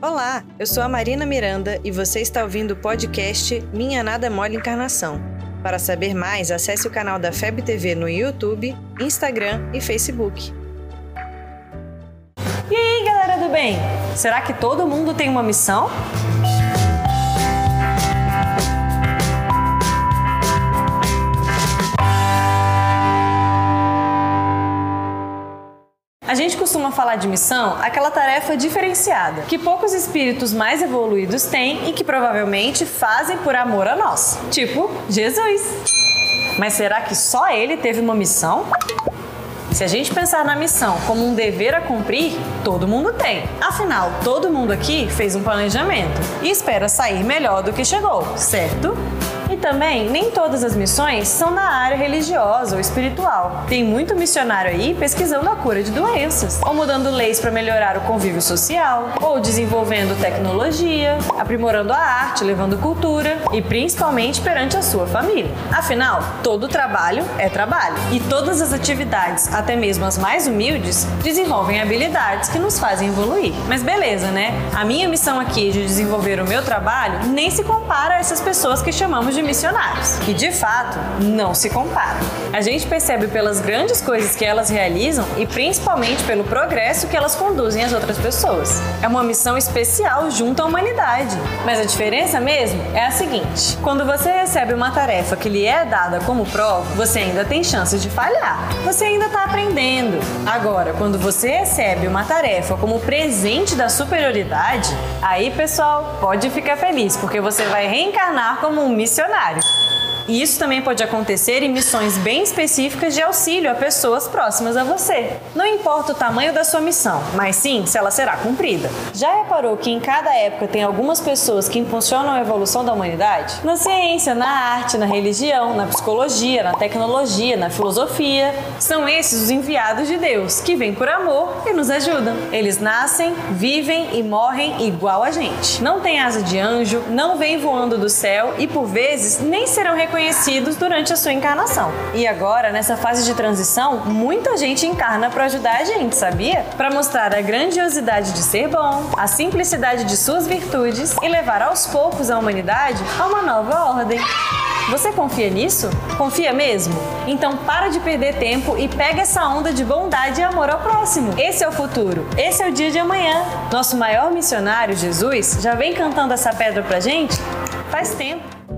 Olá, eu sou a Marina Miranda e você está ouvindo o podcast Minha Nada Mole Encarnação. Para saber mais, acesse o canal da FEB TV no YouTube, Instagram e Facebook. E aí, galera do bem? Será que todo mundo tem uma missão? Costuma falar de missão aquela tarefa diferenciada que poucos espíritos mais evoluídos têm e que provavelmente fazem por amor a nós, tipo Jesus. Mas será que só ele teve uma missão? Se a gente pensar na missão como um dever a cumprir, todo mundo tem. Afinal, todo mundo aqui fez um planejamento e espera sair melhor do que chegou, certo? Também, nem todas as missões são na área religiosa ou espiritual. Tem muito missionário aí pesquisando a cura de doenças, ou mudando leis para melhorar o convívio social, ou desenvolvendo tecnologia, aprimorando a arte, levando cultura e principalmente perante a sua família. Afinal, todo trabalho é trabalho e todas as atividades, até mesmo as mais humildes, desenvolvem habilidades que nos fazem evoluir. Mas beleza, né? A minha missão aqui de desenvolver o meu trabalho nem se compara a essas pessoas que chamamos de missionários, que de fato não se comparam. A gente percebe pelas grandes coisas que elas realizam e principalmente pelo progresso que elas conduzem às outras pessoas. É uma missão especial junto à humanidade. Mas a diferença mesmo é a seguinte: quando você recebe uma tarefa que lhe é dada como prova, você ainda tem chances de falhar. Você ainda está aprendendo. Agora, quando você recebe uma tarefa como presente da superioridade, aí pessoal, pode ficar feliz, porque você vai reencarnar como um missionário missionário. E isso também pode acontecer em missões bem específicas de auxílio a pessoas próximas a você. Não importa o tamanho da sua missão, mas sim se ela será cumprida. Já reparou que em cada época tem algumas pessoas que impulsionam a evolução da humanidade? Na ciência, na arte, na religião, na psicologia, na tecnologia, na filosofia. São esses os enviados de Deus, que vêm por amor e nos ajudam. Eles nascem, vivem e morrem igual a gente. Não tem asa de anjo, não vêm voando do céu e por vezes nem serão reconhecidos reconhecidos durante a sua encarnação. E agora, nessa fase de transição, muita gente encarna para ajudar a gente, sabia? Para mostrar a grandiosidade de ser bom, a simplicidade de suas virtudes e levar aos poucos a humanidade a uma nova ordem. Você confia nisso? Confia mesmo? Então para de perder tempo e pega essa onda de bondade e amor ao próximo. Esse é o futuro. Esse é o dia de amanhã. Nosso maior missionário, Jesus, já vem cantando essa pedra pra gente faz tempo.